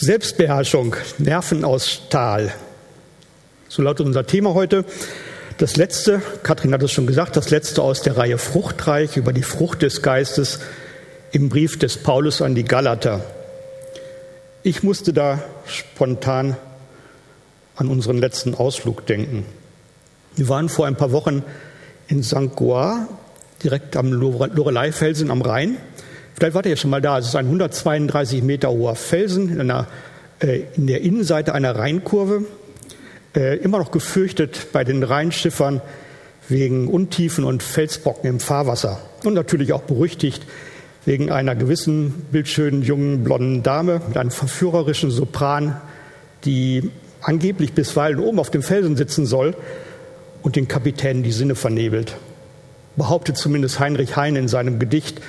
Selbstbeherrschung, Nerven aus Stahl. So lautet unser Thema heute. Das letzte, Kathrin hat es schon gesagt, das letzte aus der Reihe Fruchtreich über die Frucht des Geistes im Brief des Paulus an die Galater. Ich musste da spontan an unseren letzten Ausflug denken. Wir waren vor ein paar Wochen in St. Goar, direkt am Lorelei-Felsen am Rhein. Vielleicht wart ihr ja schon mal da. Es ist ein 132 Meter hoher Felsen in, einer, äh, in der Innenseite einer Rheinkurve. Äh, immer noch gefürchtet bei den Rheinschiffern wegen Untiefen und Felsbrocken im Fahrwasser. Und natürlich auch berüchtigt wegen einer gewissen bildschönen jungen blonden Dame mit einem verführerischen Sopran, die angeblich bisweilen oben auf dem Felsen sitzen soll und den Kapitän die Sinne vernebelt. Behauptet zumindest Heinrich Heine in seinem Gedicht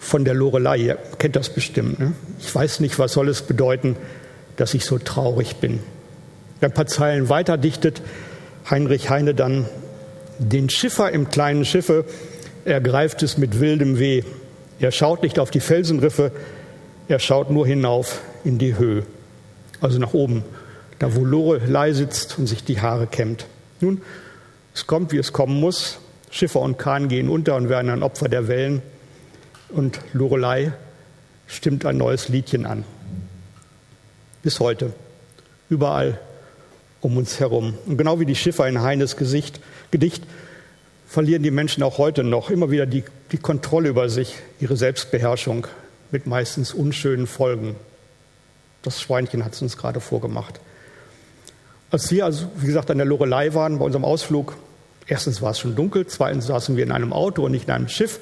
von der Lorelei. Ihr kennt das bestimmt. Ne? Ich weiß nicht, was soll es bedeuten, dass ich so traurig bin. Ein paar Zeilen weiter dichtet Heinrich Heine dann, den Schiffer im kleinen Schiffe ergreift es mit wildem Weh. Er schaut nicht auf die Felsenriffe, er schaut nur hinauf in die Höhe, also nach oben, da wo Lorelei sitzt und sich die Haare kämmt. Nun, es kommt, wie es kommen muss. Schiffer und Kahn gehen unter und werden ein Opfer der Wellen und Lorelei stimmt ein neues Liedchen an. Bis heute. Überall um uns herum. Und genau wie die Schiffer in Heines Gesicht, Gedicht verlieren die Menschen auch heute noch immer wieder die, die Kontrolle über sich, ihre Selbstbeherrschung mit meistens unschönen Folgen. Das Schweinchen hat es uns gerade vorgemacht. Als wir, also wie gesagt, an der Lorelei waren bei unserem Ausflug, erstens war es schon dunkel, zweitens saßen wir in einem Auto und nicht in einem Schiff.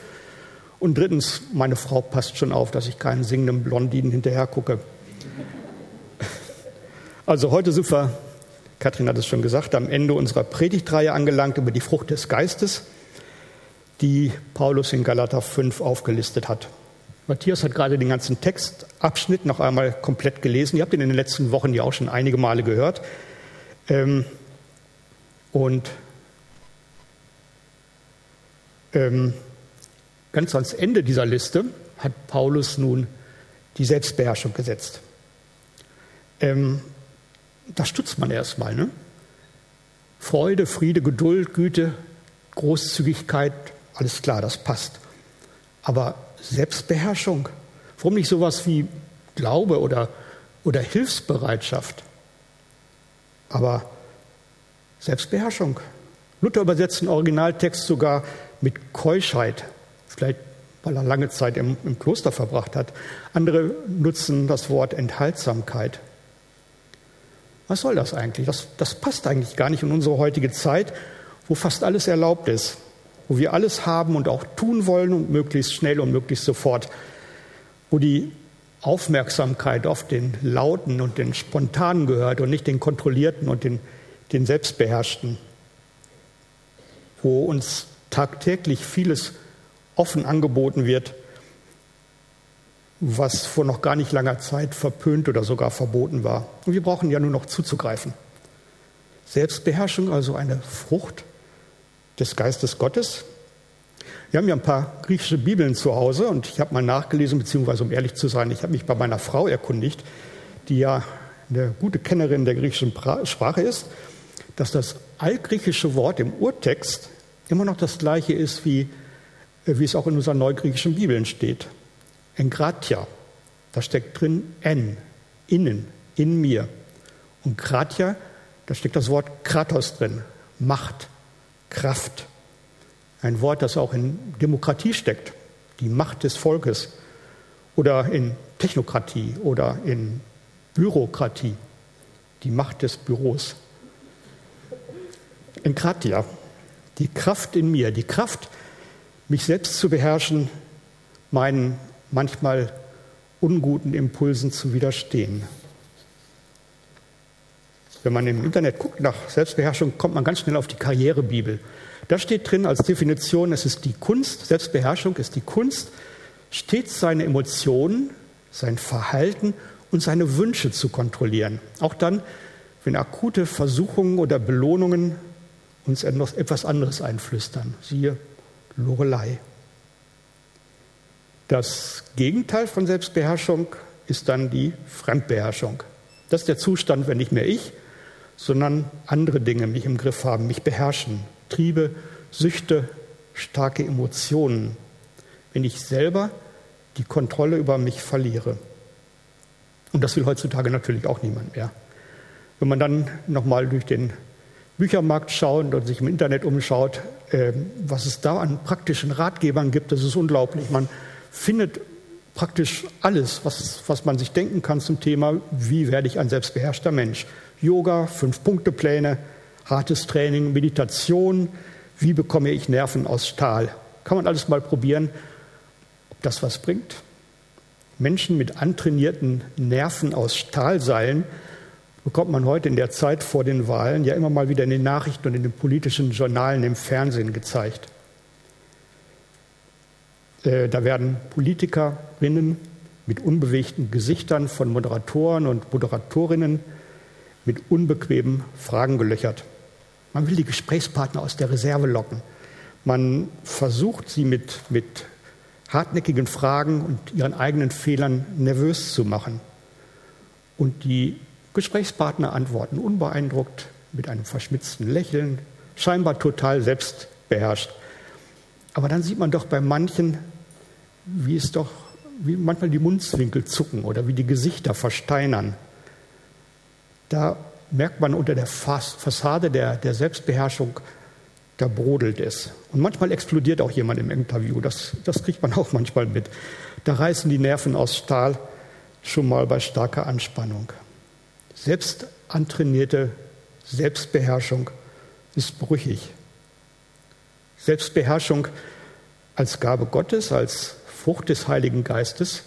Und drittens, meine Frau passt schon auf, dass ich keinen singenden Blondinen hinterher gucke. Also heute sind wir, Kathrin hat es schon gesagt, am Ende unserer Predigtreihe angelangt über die Frucht des Geistes, die Paulus in Galater 5 aufgelistet hat. Matthias hat gerade den ganzen Textabschnitt noch einmal komplett gelesen. Ihr habt ihn in den letzten Wochen ja auch schon einige Male gehört. Ähm, und ähm, ganz ans Ende dieser Liste hat Paulus nun die Selbstbeherrschung gesetzt. Ähm, da stutzt man erstmal. Ne? Freude, Friede, Geduld, Güte, Großzügigkeit, alles klar, das passt. Aber Selbstbeherrschung, warum nicht sowas wie Glaube oder, oder Hilfsbereitschaft? Aber Selbstbeherrschung. Luther übersetzt den Originaltext sogar mit Keuschheit, vielleicht weil er lange Zeit im, im Kloster verbracht hat. Andere nutzen das Wort Enthaltsamkeit. Was soll das eigentlich? Das, das passt eigentlich gar nicht in unsere heutige Zeit, wo fast alles erlaubt ist, wo wir alles haben und auch tun wollen und möglichst schnell und möglichst sofort, wo die Aufmerksamkeit auf den Lauten und den Spontanen gehört und nicht den Kontrollierten und den, den Selbstbeherrschten, wo uns tagtäglich vieles offen angeboten wird, was vor noch gar nicht langer Zeit verpönt oder sogar verboten war. Und wir brauchen ja nur noch zuzugreifen. Selbstbeherrschung, also eine Frucht des Geistes Gottes. Wir haben ja ein paar griechische Bibeln zu Hause und ich habe mal nachgelesen, beziehungsweise um ehrlich zu sein, ich habe mich bei meiner Frau erkundigt, die ja eine gute Kennerin der griechischen Sprache ist, dass das altgriechische Wort im Urtext immer noch das gleiche ist wie wie es auch in unseren neugriechischen Bibeln steht. Engratia, da steckt drin en, innen, in mir. Und Gratia, da steckt das Wort Kratos drin, Macht, Kraft. Ein Wort, das auch in Demokratie steckt, die Macht des Volkes. Oder in Technokratie oder in Bürokratie, die Macht des Büros. Enkratia, die Kraft in mir, die Kraft, mich selbst zu beherrschen, meinen manchmal unguten Impulsen zu widerstehen. Wenn man im Internet guckt nach Selbstbeherrschung, kommt man ganz schnell auf die Karrierebibel. Da steht drin als Definition, es ist die Kunst, Selbstbeherrschung ist die Kunst, stets seine Emotionen, sein Verhalten und seine Wünsche zu kontrollieren. Auch dann, wenn akute Versuchungen oder Belohnungen uns etwas anderes einflüstern. Siehe Lorelei. Das Gegenteil von Selbstbeherrschung ist dann die Fremdbeherrschung. Das ist der Zustand, wenn nicht mehr ich, sondern andere Dinge mich im Griff haben, mich beherrschen. Triebe, Süchte, starke Emotionen. Wenn ich selber die Kontrolle über mich verliere. Und das will heutzutage natürlich auch niemand mehr. Wenn man dann nochmal durch den Büchermarkt schaut und sich im Internet umschaut, was es da an praktischen Ratgebern gibt, das ist unglaublich. Man findet praktisch alles, was, was man sich denken kann zum Thema, wie werde ich ein selbstbeherrschter Mensch. Yoga, Fünf-Punkte-Pläne, hartes Training, Meditation, wie bekomme ich Nerven aus Stahl. Kann man alles mal probieren, ob das was bringt. Menschen mit antrainierten Nerven aus Stahlseilen bekommt man heute in der Zeit vor den Wahlen ja immer mal wieder in den Nachrichten und in den politischen Journalen im Fernsehen gezeigt. Äh, da werden Politikerinnen mit unbewegten Gesichtern von Moderatoren und Moderatorinnen mit unbequemen Fragen gelöchert. Man will die Gesprächspartner aus der Reserve locken. Man versucht, sie mit, mit hartnäckigen Fragen und ihren eigenen Fehlern nervös zu machen. Und die Gesprächspartner antworten unbeeindruckt, mit einem verschmitzten Lächeln, scheinbar total selbstbeherrscht. Aber dann sieht man doch bei manchen, wie es doch, wie manchmal die Mundzwinkel zucken oder wie die Gesichter versteinern. Da merkt man unter der Fassade der, der Selbstbeherrschung, da brodelt es. Und manchmal explodiert auch jemand im Interview. Das, das kriegt man auch manchmal mit. Da reißen die Nerven aus Stahl schon mal bei starker Anspannung. Selbst antrainierte Selbstbeherrschung ist brüchig. Selbstbeherrschung als Gabe Gottes, als Frucht des Heiligen Geistes,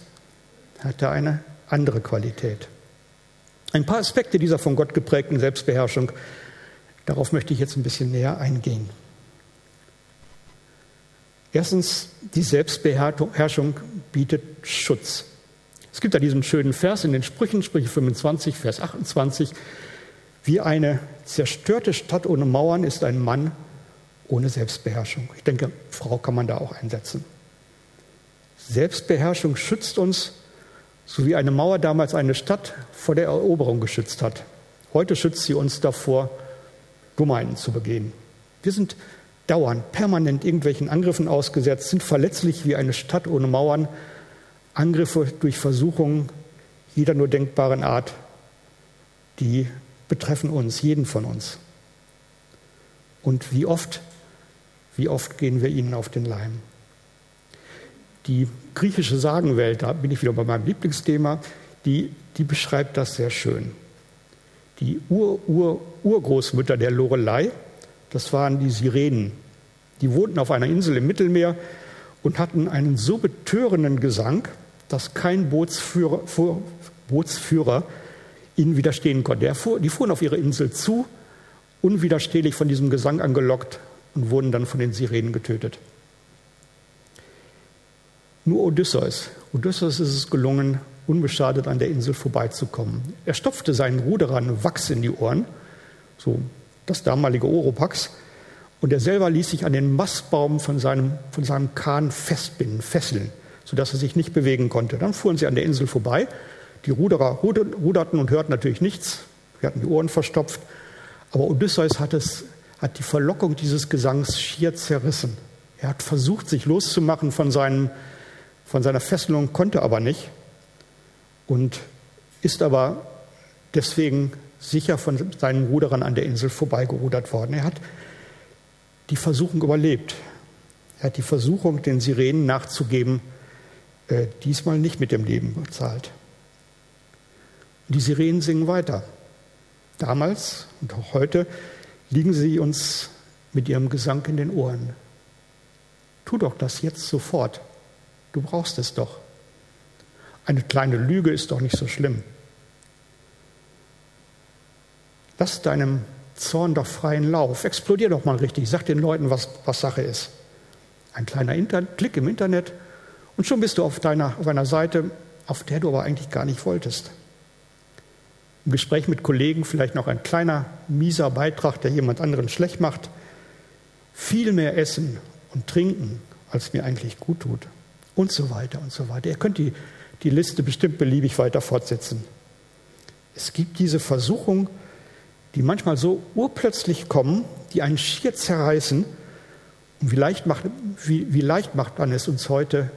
hat da eine andere Qualität. Ein paar Aspekte dieser von Gott geprägten Selbstbeherrschung, darauf möchte ich jetzt ein bisschen näher eingehen. Erstens, die Selbstbeherrschung bietet Schutz. Es gibt da diesen schönen Vers in den Sprüchen, Sprüche 25, Vers 28. Wie eine zerstörte Stadt ohne Mauern ist ein Mann ohne Selbstbeherrschung. Ich denke, Frau kann man da auch einsetzen. Selbstbeherrschung schützt uns, so wie eine Mauer damals eine Stadt vor der Eroberung geschützt hat. Heute schützt sie uns davor, Dummheiten zu begehen. Wir sind dauernd, permanent irgendwelchen Angriffen ausgesetzt, sind verletzlich wie eine Stadt ohne Mauern, Angriffe durch Versuchungen jeder nur denkbaren Art, die betreffen uns, jeden von uns. Und wie oft, wie oft gehen wir ihnen auf den Leim? Die griechische Sagenwelt, da bin ich wieder bei meinem Lieblingsthema, die, die beschreibt das sehr schön. Die Ur-Ur-Urgroßmütter der Lorelei, das waren die Sirenen. Die wohnten auf einer Insel im Mittelmeer und hatten einen so betörenden Gesang, dass kein Bootsführer, Bootsführer ihnen widerstehen konnte. Fuhr, die fuhren auf ihre Insel zu, unwiderstehlich von diesem Gesang angelockt und wurden dann von den Sirenen getötet. Nur Odysseus, Odysseus ist es gelungen, unbeschadet an der Insel vorbeizukommen. Er stopfte seinen Ruderern Wachs in die Ohren, so das damalige Oropax, und er selber ließ sich an den Mastbaum von seinem, von seinem Kahn festbinden, fesseln, sodass er sich nicht bewegen konnte. Dann fuhren sie an der Insel vorbei. Die Ruderer ruderten und hörten natürlich nichts. Sie hatten die Ohren verstopft. Aber Odysseus hat, es, hat die Verlockung dieses Gesangs schier zerrissen. Er hat versucht, sich loszumachen von, seinen, von seiner Fesselung, konnte aber nicht und ist aber deswegen sicher von seinen Ruderern an der Insel vorbeigerudert worden. Er hat die Versuchung überlebt. Er hat die Versuchung, den Sirenen nachzugeben, äh, diesmal nicht mit dem Leben bezahlt. Und die Sirenen singen weiter. Damals und auch heute liegen sie uns mit ihrem Gesang in den Ohren. Tu doch das jetzt sofort. Du brauchst es doch. Eine kleine Lüge ist doch nicht so schlimm. Lass deinem Zorn doch freien Lauf. Explodier doch mal richtig. Sag den Leuten, was, was Sache ist. Ein kleiner Inter Klick im Internet und schon bist du auf, deiner, auf einer Seite, auf der du aber eigentlich gar nicht wolltest. Im Gespräch mit Kollegen vielleicht noch ein kleiner, mieser Beitrag, der jemand anderen schlecht macht. Viel mehr essen und trinken, als mir eigentlich gut tut. Und so weiter und so weiter. Ihr könnt die die Liste bestimmt beliebig weiter fortsetzen. Es gibt diese Versuchung, die manchmal so urplötzlich kommen, die einen schier zerreißen. Und wie leicht macht, wie, wie leicht macht man es uns heute,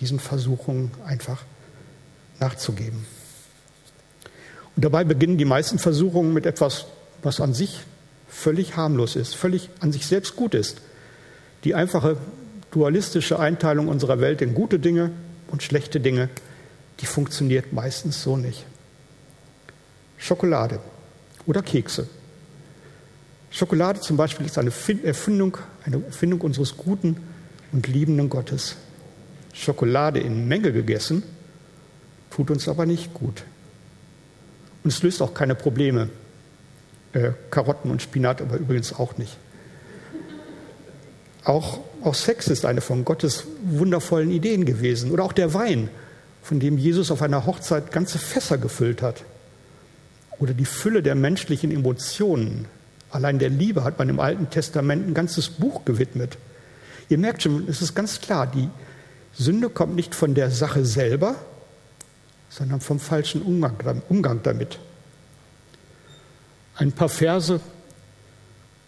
diesen Versuchungen einfach nachzugeben. Und dabei beginnen die meisten Versuchungen mit etwas, was an sich völlig harmlos ist, völlig an sich selbst gut ist. Die einfache dualistische Einteilung unserer Welt in gute Dinge und schlechte Dinge, die funktioniert meistens so nicht. Schokolade oder Kekse. Schokolade zum Beispiel ist eine Erfindung, eine Erfindung unseres guten und liebenden Gottes. Schokolade in Menge gegessen tut uns aber nicht gut. Und es löst auch keine Probleme. Äh, Karotten und Spinat aber übrigens auch nicht. Auch, auch Sex ist eine von Gottes wundervollen Ideen gewesen. Oder auch der Wein, von dem Jesus auf einer Hochzeit ganze Fässer gefüllt hat. Oder die Fülle der menschlichen Emotionen. Allein der Liebe hat man im Alten Testament ein ganzes Buch gewidmet. Ihr merkt schon, es ist ganz klar, die Sünde kommt nicht von der Sache selber, sondern vom falschen Umgang damit. Ein paar Verse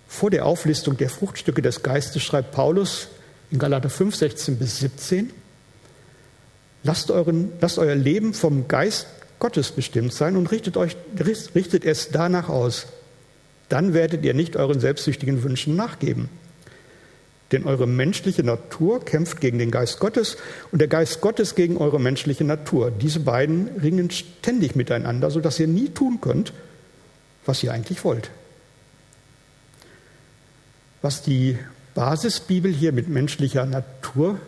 vor der Auflistung der Fruchtstücke des Geistes schreibt Paulus in Galater 5, 16 bis 17, lasst, euren, lasst euer Leben vom Geist Gottes bestimmt sein und richtet, euch, richtet es danach aus. Dann werdet ihr nicht euren selbstsüchtigen Wünschen nachgeben. Denn eure menschliche Natur kämpft gegen den Geist Gottes und der Geist Gottes gegen eure menschliche Natur. Diese beiden ringen ständig miteinander, sodass ihr nie tun könnt, was ihr eigentlich wollt. Was die Basisbibel hier mit menschlicher Natur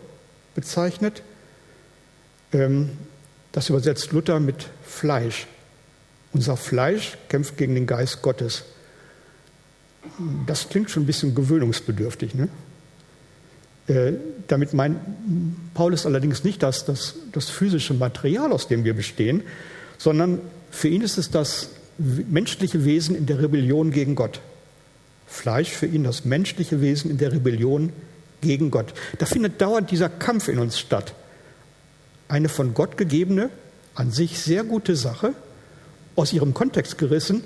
bezeichnet, ähm, das übersetzt Luther mit Fleisch. Unser Fleisch kämpft gegen den Geist Gottes. Das klingt schon ein bisschen gewöhnungsbedürftig. Ne? Äh, damit meint Paulus allerdings nicht das, das, das physische Material, aus dem wir bestehen, sondern für ihn ist es das menschliche Wesen in der Rebellion gegen Gott. Fleisch für ihn das menschliche Wesen in der Rebellion gegen Gott. Da findet dauernd dieser Kampf in uns statt. Eine von Gott gegebene, an sich sehr gute Sache, aus ihrem Kontext gerissen,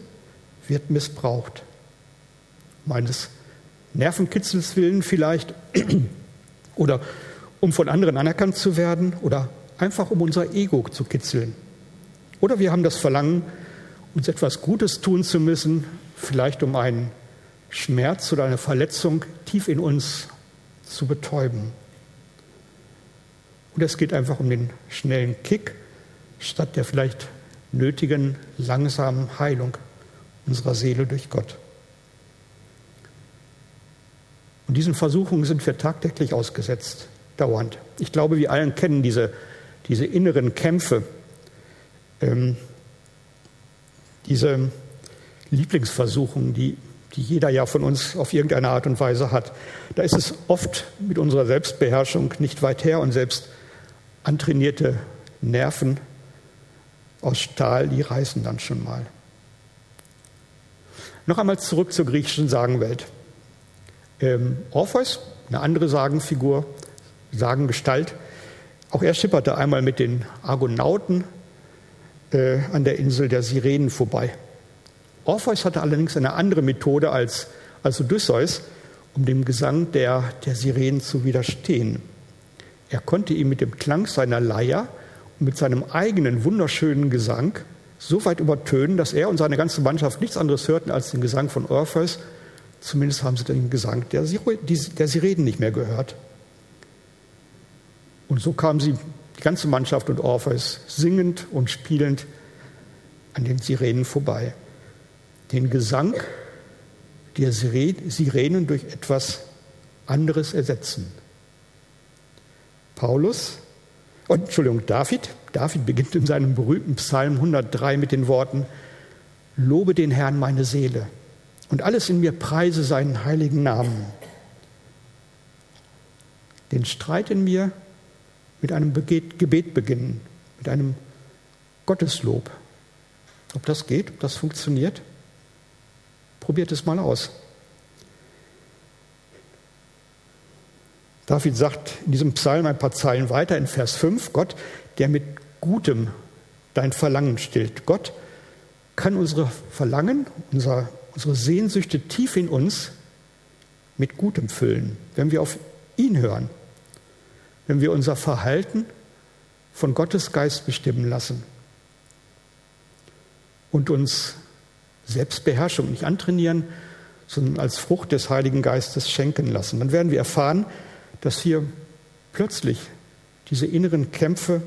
wird missbraucht. Meines Nervenkitzels willen vielleicht oder um von anderen anerkannt zu werden oder einfach um unser Ego zu kitzeln. Oder wir haben das Verlangen, uns etwas Gutes tun zu müssen, vielleicht um einen Schmerz oder eine Verletzung tief in uns zu betäuben. Oder es geht einfach um den schnellen Kick statt der vielleicht nötigen langsamen Heilung unserer Seele durch Gott. Und diesen Versuchungen sind wir tagtäglich ausgesetzt, dauernd. Ich glaube, wir allen kennen diese, diese inneren Kämpfe, ähm, diese Lieblingsversuchungen, die, die jeder ja von uns auf irgendeine Art und Weise hat. Da ist es oft mit unserer Selbstbeherrschung nicht weit her und selbst antrainierte Nerven aus Stahl, die reißen dann schon mal. Noch einmal zurück zur griechischen Sagenwelt. Ähm, Orpheus, eine andere Sagenfigur, Sagengestalt, auch er schipperte einmal mit den Argonauten äh, an der Insel der Sirenen vorbei. Orpheus hatte allerdings eine andere Methode als, als Odysseus, um dem Gesang der, der Sirenen zu widerstehen. Er konnte ihn mit dem Klang seiner Leier und mit seinem eigenen wunderschönen Gesang so weit übertönen, dass er und seine ganze Mannschaft nichts anderes hörten als den Gesang von Orpheus Zumindest haben sie den Gesang der, der Sirenen nicht mehr gehört. Und so kamen sie, die ganze Mannschaft und Orpheus, singend und spielend an den Sirenen vorbei. Den Gesang der Sirenen durch etwas anderes ersetzen. Paulus, oh, Entschuldigung, David, David beginnt in seinem berühmten Psalm 103 mit den Worten, Lobe den Herrn meine Seele und alles in mir preise seinen heiligen Namen. Den Streit in mir mit einem Gebet beginnen, mit einem Gotteslob. Ob das geht, ob das funktioniert? Probiert es mal aus. David sagt in diesem Psalm ein paar Zeilen weiter in Vers 5, Gott, der mit Gutem dein Verlangen stillt. Gott kann unsere Verlangen, unser, unsere Sehnsüchte tief in uns mit Gutem füllen, wenn wir auf ihn hören, wenn wir unser Verhalten von Gottes Geist bestimmen lassen und uns Selbstbeherrschung nicht antrainieren, sondern als Frucht des Heiligen Geistes schenken lassen. Dann werden wir erfahren, dass wir plötzlich diese inneren Kämpfe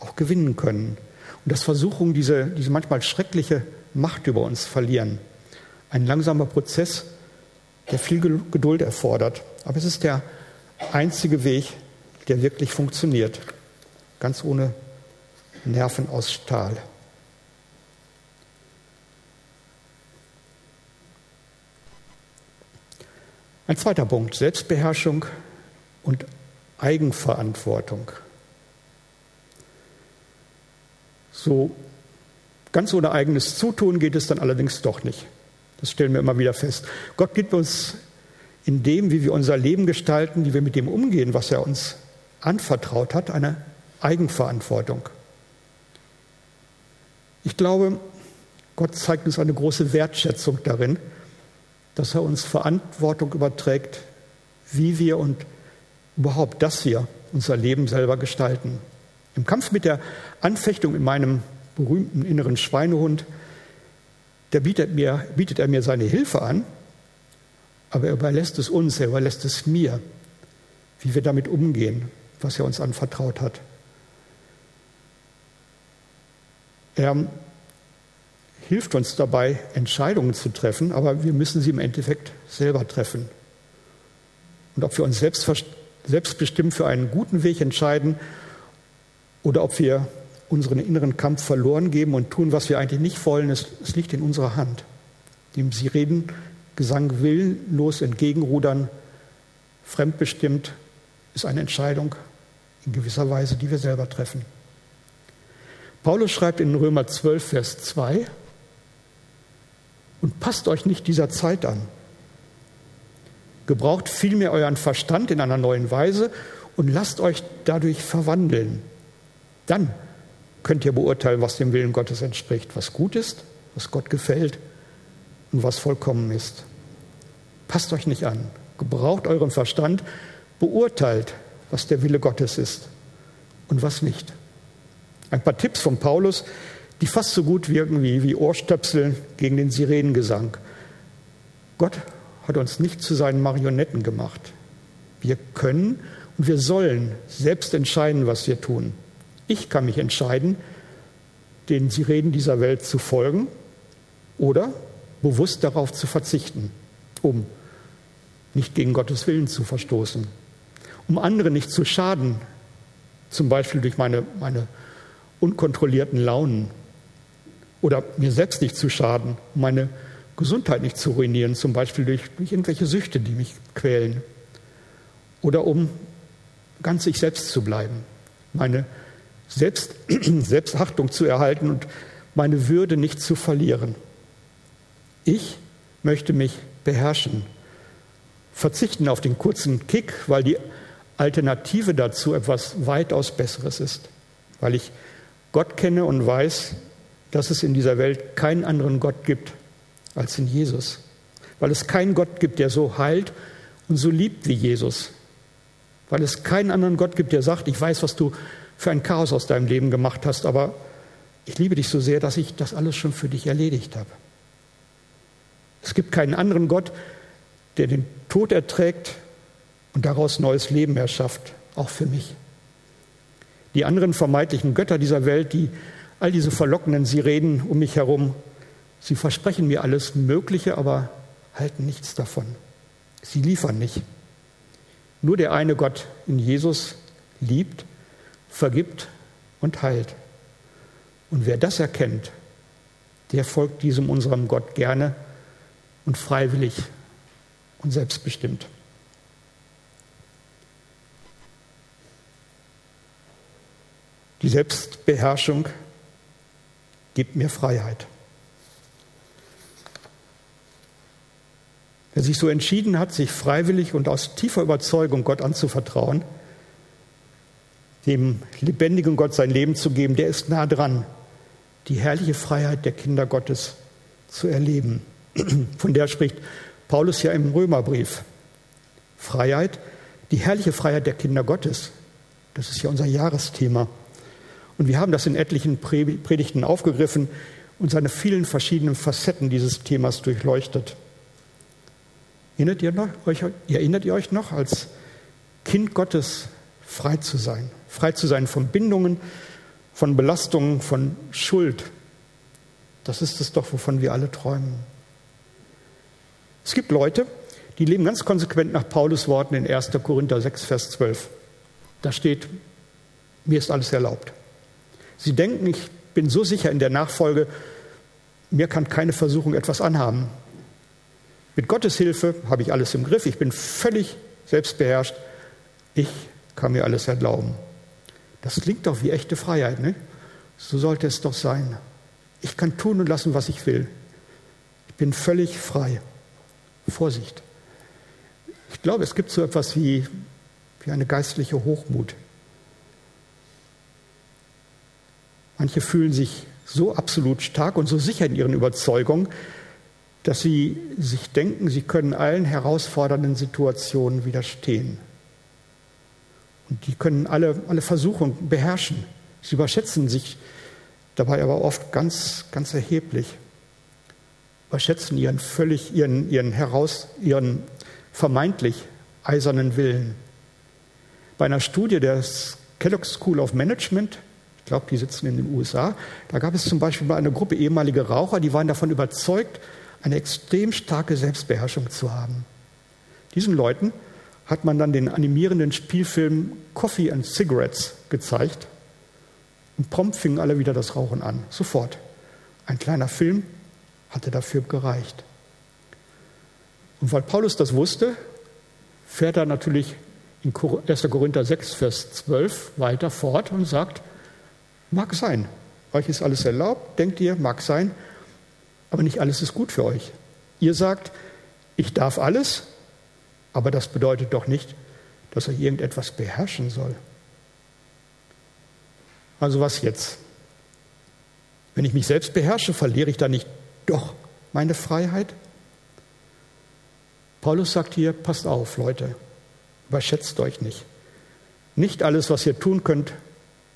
auch gewinnen können und dass Versuchungen diese, diese manchmal schreckliche Macht über uns verlieren. Ein langsamer Prozess, der viel Geduld erfordert. Aber es ist der einzige Weg, der wirklich funktioniert. Ganz ohne Nerven aus Stahl. Ein zweiter Punkt, Selbstbeherrschung und Eigenverantwortung. So ganz ohne eigenes Zutun geht es dann allerdings doch nicht. Das stellen wir immer wieder fest. Gott gibt uns in dem, wie wir unser Leben gestalten, wie wir mit dem umgehen, was er uns anvertraut hat, eine Eigenverantwortung. Ich glaube, Gott zeigt uns eine große Wertschätzung darin, dass er uns Verantwortung überträgt, wie wir und überhaupt, dass wir unser Leben selber gestalten. Im Kampf mit der Anfechtung in meinem berühmten inneren Schweinehund, da bietet, mir, bietet er mir seine Hilfe an, aber er überlässt es uns, er überlässt es mir, wie wir damit umgehen, was er uns anvertraut hat. Er hilft uns dabei, Entscheidungen zu treffen, aber wir müssen sie im Endeffekt selber treffen. Und ob wir uns selbst, selbstbestimmt für einen guten Weg entscheiden oder ob wir unseren inneren Kampf verloren geben und tun, was wir eigentlich nicht wollen, es, es liegt in unserer Hand. Dem Sie reden, Gesang willenlos entgegenrudern, fremdbestimmt, ist eine Entscheidung in gewisser Weise, die wir selber treffen. Paulus schreibt in Römer 12, Vers 2, und passt euch nicht dieser Zeit an. Gebraucht vielmehr euren Verstand in einer neuen Weise und lasst euch dadurch verwandeln. Dann könnt ihr beurteilen, was dem Willen Gottes entspricht, was gut ist, was Gott gefällt und was vollkommen ist. Passt euch nicht an. Gebraucht euren Verstand, beurteilt, was der Wille Gottes ist und was nicht. Ein paar Tipps von Paulus, die fast so gut wirken wie, wie Ohrstöpsel gegen den Sirenengesang. Gott hat uns nicht zu seinen Marionetten gemacht. Wir können und wir sollen selbst entscheiden, was wir tun. Ich kann mich entscheiden, den Sirenen dieser Welt zu folgen oder bewusst darauf zu verzichten, um nicht gegen Gottes Willen zu verstoßen, um andere nicht zu schaden, zum Beispiel durch meine, meine unkontrollierten Launen oder mir selbst nicht zu schaden, meine Gesundheit nicht zu ruinieren, zum Beispiel durch, durch irgendwelche Süchte, die mich quälen. Oder um ganz ich selbst zu bleiben, meine selbst, Selbstachtung zu erhalten und meine Würde nicht zu verlieren. Ich möchte mich beherrschen, verzichten auf den kurzen Kick, weil die Alternative dazu etwas weitaus Besseres ist, weil ich Gott kenne und weiß, dass es in dieser Welt keinen anderen Gott gibt als in Jesus. Weil es keinen Gott gibt, der so heilt und so liebt wie Jesus. Weil es keinen anderen Gott gibt, der sagt, ich weiß, was du für ein Chaos aus deinem Leben gemacht hast, aber ich liebe dich so sehr, dass ich das alles schon für dich erledigt habe. Es gibt keinen anderen Gott, der den Tod erträgt und daraus neues Leben erschafft, auch für mich. Die anderen vermeintlichen Götter dieser Welt, die all diese verlockenden Sirenen um mich herum, sie versprechen mir alles Mögliche, aber halten nichts davon. Sie liefern nicht. Nur der eine Gott in Jesus liebt, vergibt und heilt. Und wer das erkennt, der folgt diesem unserem Gott gerne und freiwillig und selbstbestimmt. Die Selbstbeherrschung gibt mir Freiheit. Wer sich so entschieden hat, sich freiwillig und aus tiefer Überzeugung Gott anzuvertrauen, dem lebendigen Gott sein Leben zu geben, der ist nah dran, die herrliche Freiheit der Kinder Gottes zu erleben. Von der spricht Paulus ja im Römerbrief. Freiheit, die herrliche Freiheit der Kinder Gottes. Das ist ja unser Jahresthema. Und wir haben das in etlichen Predigten aufgegriffen und seine vielen verschiedenen Facetten dieses Themas durchleuchtet. Erinnert ihr, noch, euch, erinnert ihr euch noch, als Kind Gottes frei zu sein? Frei zu sein von Bindungen, von Belastungen, von Schuld. Das ist es doch, wovon wir alle träumen. Es gibt Leute, die leben ganz konsequent nach Paulus Worten in 1. Korinther 6, Vers 12. Da steht, mir ist alles erlaubt. Sie denken, ich bin so sicher in der Nachfolge, mir kann keine Versuchung etwas anhaben. Mit Gottes Hilfe habe ich alles im Griff, ich bin völlig selbstbeherrscht, ich kann mir alles erlauben. Das klingt doch wie echte Freiheit, ne? So sollte es doch sein. Ich kann tun und lassen, was ich will. Ich bin völlig frei. Vorsicht. Ich glaube, es gibt so etwas wie, wie eine geistliche Hochmut. Manche fühlen sich so absolut stark und so sicher in ihren Überzeugungen, dass sie sich denken, sie können allen herausfordernden Situationen widerstehen. Die können alle, alle Versuchungen beherrschen. Sie überschätzen sich dabei aber oft ganz, ganz erheblich. Überschätzen ihren völlig, ihren, ihren heraus, ihren vermeintlich eisernen Willen. Bei einer Studie der Kellogg School of Management, ich glaube, die sitzen in den USA, da gab es zum Beispiel mal eine Gruppe ehemaliger Raucher, die waren davon überzeugt, eine extrem starke Selbstbeherrschung zu haben. Diesen Leuten hat man dann den animierenden Spielfilm Coffee and Cigarettes gezeigt und prompt fingen alle wieder das Rauchen an. Sofort. Ein kleiner Film hatte dafür gereicht. Und weil Paulus das wusste, fährt er natürlich in 1. Korinther 6, Vers 12 weiter fort und sagt, mag sein, euch ist alles erlaubt, denkt ihr, mag sein, aber nicht alles ist gut für euch. Ihr sagt, ich darf alles, aber das bedeutet doch nicht, dass er irgendetwas beherrschen soll. Also was jetzt? Wenn ich mich selbst beherrsche, verliere ich dann nicht doch meine Freiheit? Paulus sagt hier, passt auf, Leute, überschätzt euch nicht. Nicht alles, was ihr tun könnt,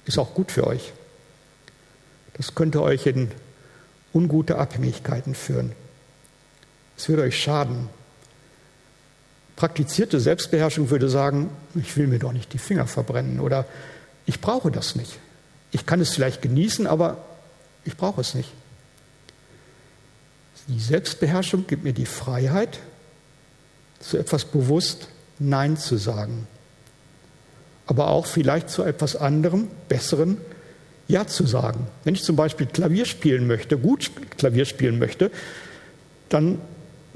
ist auch gut für euch. Das könnte euch in ungute Abhängigkeiten führen. Es würde euch schaden. Praktizierte Selbstbeherrschung würde sagen, ich will mir doch nicht die Finger verbrennen oder ich brauche das nicht. Ich kann es vielleicht genießen, aber ich brauche es nicht. Die Selbstbeherrschung gibt mir die Freiheit, zu etwas bewusst Nein zu sagen. Aber auch vielleicht zu etwas anderem, Besseren Ja zu sagen. Wenn ich zum Beispiel Klavier spielen möchte, gut Klavier spielen möchte, dann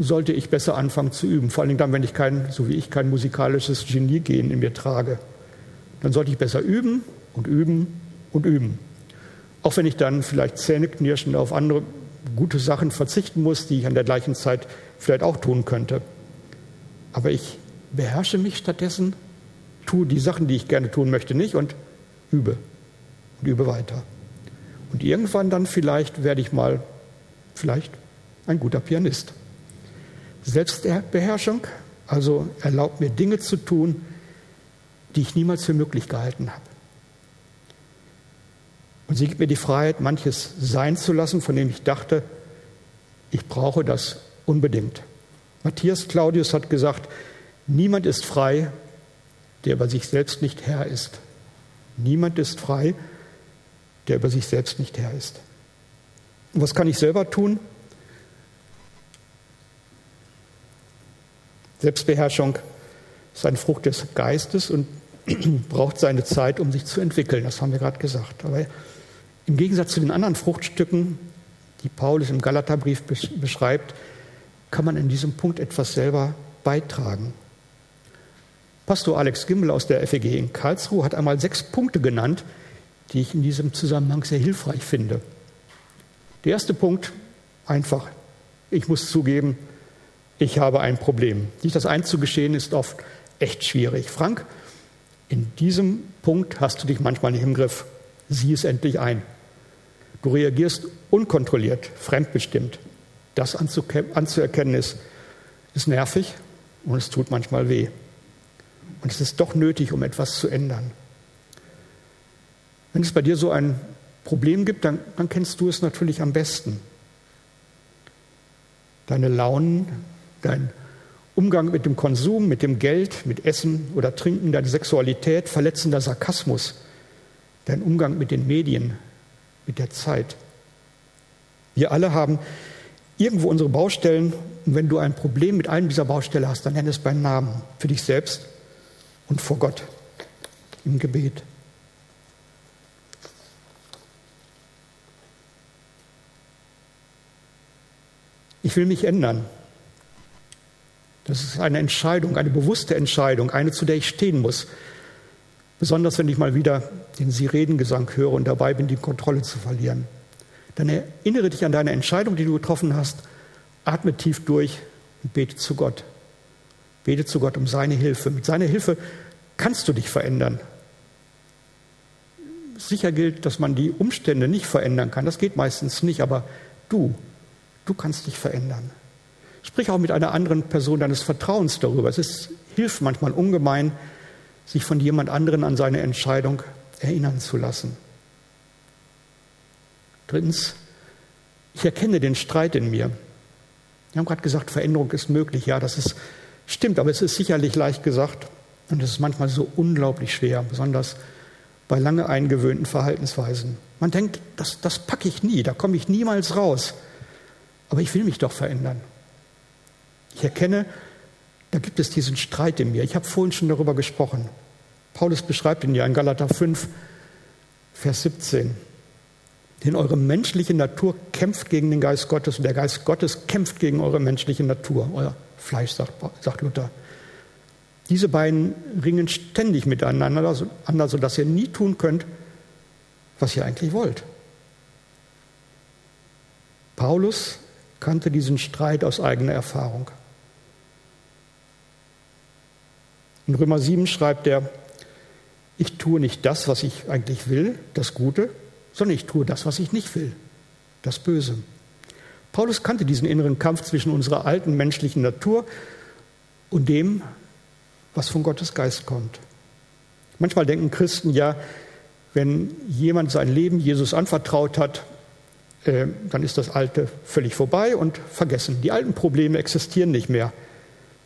sollte ich besser anfangen zu üben. Vor allem dann, wenn ich kein, so wie ich, kein musikalisches Genie-Gen in mir trage. Dann sollte ich besser üben und üben und üben. Auch wenn ich dann vielleicht zähneknirschend auf andere gute Sachen verzichten muss, die ich an der gleichen Zeit vielleicht auch tun könnte. Aber ich beherrsche mich stattdessen, tue die Sachen, die ich gerne tun möchte, nicht und übe und übe weiter. Und irgendwann dann vielleicht werde ich mal vielleicht ein guter Pianist. Selbstbeherrschung, also erlaubt mir Dinge zu tun, die ich niemals für möglich gehalten habe. Und sie gibt mir die Freiheit, manches sein zu lassen, von dem ich dachte, ich brauche das unbedingt. Matthias Claudius hat gesagt, niemand ist frei, der über sich selbst nicht Herr ist. Niemand ist frei, der über sich selbst nicht Herr ist. Und was kann ich selber tun? Selbstbeherrschung ist eine Frucht des Geistes und braucht seine Zeit, um sich zu entwickeln. Das haben wir gerade gesagt. Aber im Gegensatz zu den anderen Fruchtstücken, die Paulus im Galaterbrief beschreibt, kann man in diesem Punkt etwas selber beitragen. Pastor Alex Gimbel aus der FEG in Karlsruhe hat einmal sechs Punkte genannt, die ich in diesem Zusammenhang sehr hilfreich finde. Der erste Punkt, einfach, ich muss zugeben, ich habe ein Problem. Sich das einzugestehen ist oft echt schwierig. Frank, In diesem Punkt hast du dich manchmal nicht im Griff. Sieh es endlich ein. Du reagierst unkontrolliert, fremdbestimmt. Das anzuerkennen ist, ist nervig und es tut manchmal weh. Und es ist doch nötig, um etwas zu ändern. Wenn es bei dir so ein Problem gibt, dann, dann kennst du es natürlich am besten. Deine Launen, dein Umgang mit dem Konsum, mit dem Geld, mit Essen oder Trinken, deine Sexualität, verletzender Sarkasmus, dein Umgang mit den Medien, mit der Zeit. Wir alle haben irgendwo unsere Baustellen und wenn du ein Problem mit einem dieser Baustellen hast, dann nenne es beim Namen für dich selbst und vor Gott im Gebet. Ich will mich ändern. Das ist eine Entscheidung, eine bewusste Entscheidung, eine, zu der ich stehen muss. Besonders wenn ich mal wieder den Sirenengesang höre und dabei bin, die Kontrolle zu verlieren. Dann erinnere dich an deine Entscheidung, die du getroffen hast, atme tief durch und bete zu Gott. Bete zu Gott um seine Hilfe. Mit seiner Hilfe kannst du dich verändern. Sicher gilt, dass man die Umstände nicht verändern kann. Das geht meistens nicht, aber du, du kannst dich verändern. Sprich auch mit einer anderen Person deines Vertrauens darüber. Es ist, hilft manchmal ungemein, sich von jemand anderen an seine Entscheidung erinnern zu lassen. Drittens, ich erkenne den Streit in mir. Wir haben gerade gesagt, Veränderung ist möglich. Ja, das ist, stimmt, aber es ist sicherlich leicht gesagt und es ist manchmal so unglaublich schwer, besonders bei lange eingewöhnten Verhaltensweisen. Man denkt, das, das packe ich nie, da komme ich niemals raus. Aber ich will mich doch verändern. Ich erkenne, da gibt es diesen Streit in mir. Ich habe vorhin schon darüber gesprochen. Paulus beschreibt ihn ja in Galater 5, Vers 17. Denn eure menschliche Natur kämpft gegen den Geist Gottes und der Geist Gottes kämpft gegen eure menschliche Natur, euer Fleisch, sagt, Luther. Diese beiden ringen ständig miteinander, sodass ihr nie tun könnt, was ihr eigentlich wollt. Paulus kannte diesen Streit aus eigener Erfahrung. In Römer 7 schreibt er, ich tue nicht das, was ich eigentlich will, das Gute, sondern ich tue das, was ich nicht will, das Böse. Paulus kannte diesen inneren Kampf zwischen unserer alten menschlichen Natur und dem, was von Gottes Geist kommt. Manchmal denken Christen ja, wenn jemand sein Leben Jesus anvertraut hat, äh, dann ist das Alte völlig vorbei und vergessen. Die alten Probleme existieren nicht mehr.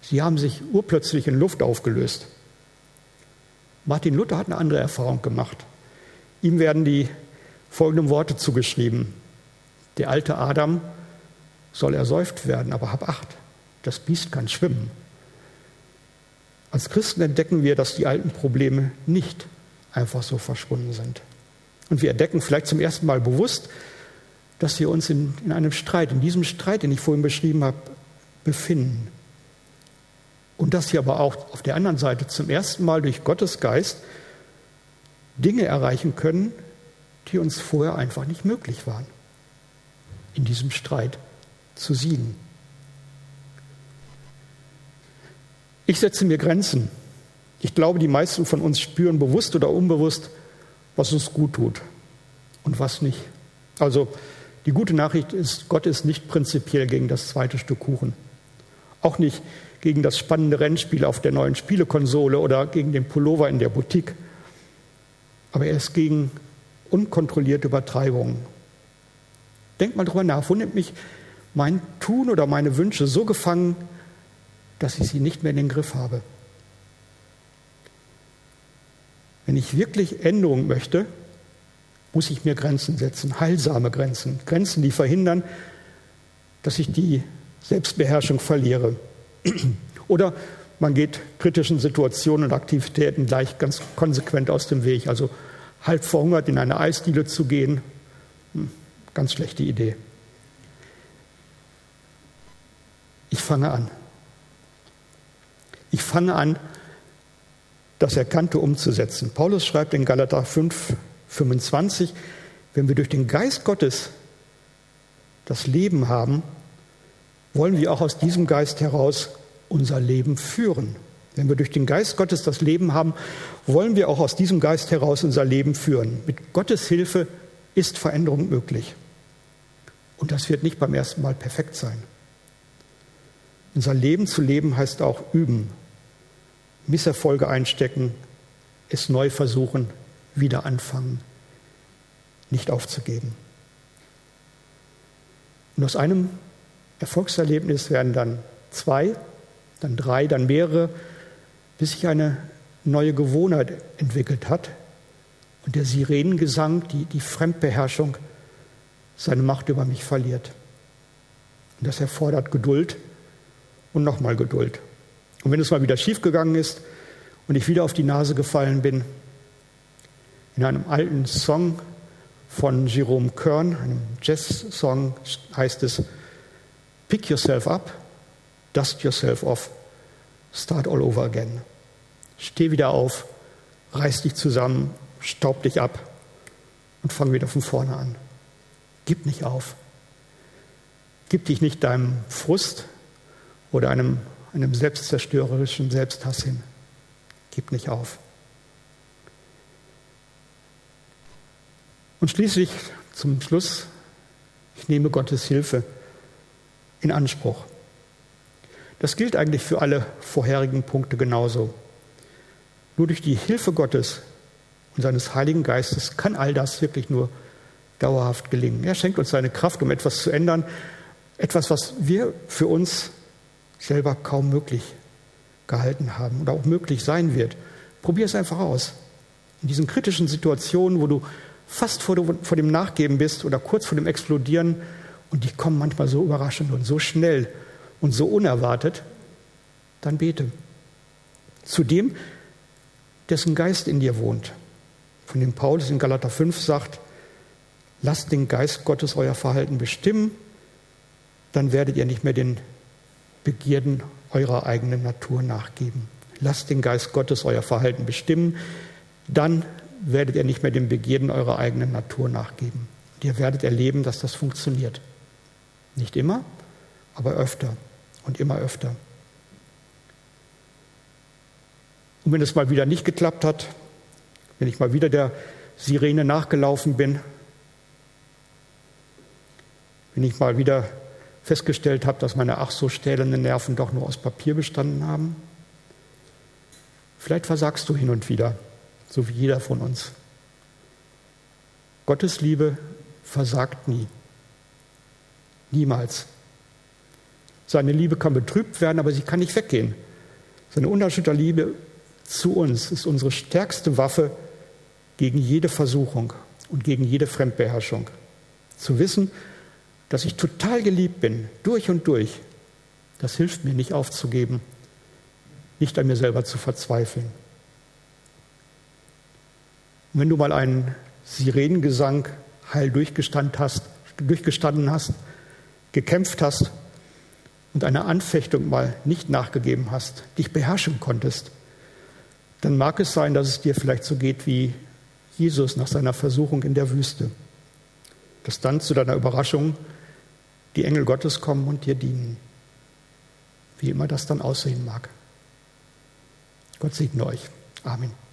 Sie haben sich urplötzlich in Luft aufgelöst. Martin Luther hat eine andere Erfahrung gemacht. Ihm werden die folgenden Worte zugeschrieben. Der alte Adam soll ersäuft werden, aber hab acht, das Biest kann schwimmen. Als Christen entdecken wir, dass die alten Probleme nicht einfach so verschwunden sind. Und wir entdecken vielleicht zum ersten Mal bewusst, dass wir uns in, in einem Streit, in diesem Streit, den ich vorhin beschrieben habe, befinden. Und dass wir aber auch auf der anderen Seite zum ersten Mal durch Gottes Geist Dinge erreichen können, die uns vorher einfach nicht möglich waren, in diesem Streit zu siegen. Ich setze mir Grenzen. Ich glaube, die meisten von uns spüren bewusst oder unbewusst, was uns gut tut und was nicht. Also die gute Nachricht ist, Gott ist nicht prinzipiell gegen das zweite Stück Kuchen. Auch nicht gegen das spannende Rennspiel auf der neuen Spielekonsole oder gegen den Pullover in der Boutique. Aber er ist gegen unkontrollierte Übertreibungen. Denk mal drüber nach, wo nimmt mich mein Tun oder meine Wünsche so gefangen, dass ich sie nicht mehr in den Griff habe? Wenn ich wirklich Änderung möchte, muss ich mir Grenzen setzen, heilsame Grenzen, Grenzen, die verhindern, dass ich die Selbstbeherrschung verliere. Oder man geht kritischen Situationen und Aktivitäten gleich ganz konsequent aus dem Weg. Also halb verhungert in eine Eisdiele zu gehen, hm, ganz schlechte Idee. Ich fange an. Ich fange an, das Erkannte umzusetzen. Paulus schreibt in Galater 5, 25, wenn wir durch den Geist Gottes das Leben haben, wollen wir auch aus diesem Geist heraus unser Leben führen. Wenn wir durch den Geist Gottes das Leben haben, wollen wir auch aus diesem Geist heraus unser Leben führen. Mit Gottes Hilfe ist Veränderung möglich. Und das wird nicht beim ersten Mal perfekt sein. Unser Leben zu leben heißt auch üben, Misserfolge einstecken, es neu versuchen, wieder anfangen, nicht aufzugeben. Und aus einem Erfolgserlebnis werden dann zwei, dann drei, dann mehrere, bis sich eine neue Gewohnheit entwickelt hat und der Sirenengesang, die, die Fremdbeherrschung, seine Macht über mich verliert. Und das erfordert Geduld und nochmal Geduld. Und wenn es mal wieder schiefgegangen ist und ich wieder auf die Nase gefallen bin, in einem alten Song von Jerome Kern, einem Jazz-Song, heißt es, Pick yourself up, dust yourself off, start all over again. Steh wieder auf, reiß dich zusammen, staub dich ab und fang wieder von vorne an. Gib nicht auf. Gib dich nicht deinem Frust oder einem, einem selbstzerstörerischen Selbsthass hin. Gib nicht auf. Und schließlich zum Schluss, ich nehme Gottes Hilfe in Anspruch. Das gilt eigentlich für alle vorherigen Punkte genauso. Nur durch die Hilfe Gottes und seines Heiligen Geistes kann all das wirklich nur dauerhaft gelingen. Er schenkt uns seine Kraft, um etwas zu ändern, etwas, was wir für uns selber kaum möglich gehalten haben oder auch möglich sein wird. Probier es einfach aus. In diesen kritischen Situationen, wo du fast vor, dem Nachgeben bist oder kurz vor dem Explodieren, und die kommen manchmal so überraschend und so schnell und so unerwartet, dann bete. Zu dem, dessen Geist in dir wohnt, von dem Paulus in Galater 5 sagt, lasst den Geist Gottes euer Verhalten bestimmen, dann werdet ihr nicht mehr den Begierden eurer eigenen Natur nachgeben. Lasst den Geist Gottes euer Verhalten bestimmen, dann werdet ihr nicht mehr den Begierden eurer eigenen Natur nachgeben. Ihr werdet erleben, dass das funktioniert. Nicht immer, aber öfter und immer öfter. Und wenn es mal wieder nicht geklappt hat, wenn ich mal wieder der Sirene nachgelaufen bin, wenn ich mal wieder festgestellt habe, dass meine ach so stählenden Nerven doch nur aus Papier bestanden haben, vielleicht versagst du hin und wieder, so wie jeder von uns. Gottes Liebe versagt nie. Niemals. Seine Liebe kann betrübt werden, aber sie kann nicht weggehen. Seine unerschütterte Liebe zu uns ist unsere stärkste Waffe gegen jede Versuchung und gegen jede Fremdbeherrschung. Zu wissen, dass ich total geliebt bin, durch und durch, das hilft mir nicht aufzugeben, nicht an mir selber zu verzweifeln. Und wenn du mal einen Sirenengesang heil durchgestanden hast, durchgestanden hast, gekämpft hast und einer Anfechtung mal nicht nachgegeben hast, dich beherrschen konntest, dann mag es sein, dass es dir vielleicht so geht wie Jesus nach seiner Versuchung in der Wüste. Dass dann zu deiner Überraschung die Engel Gottes kommen und dir dienen. Wie immer das dann aussehen mag. Gott segne euch. Amen.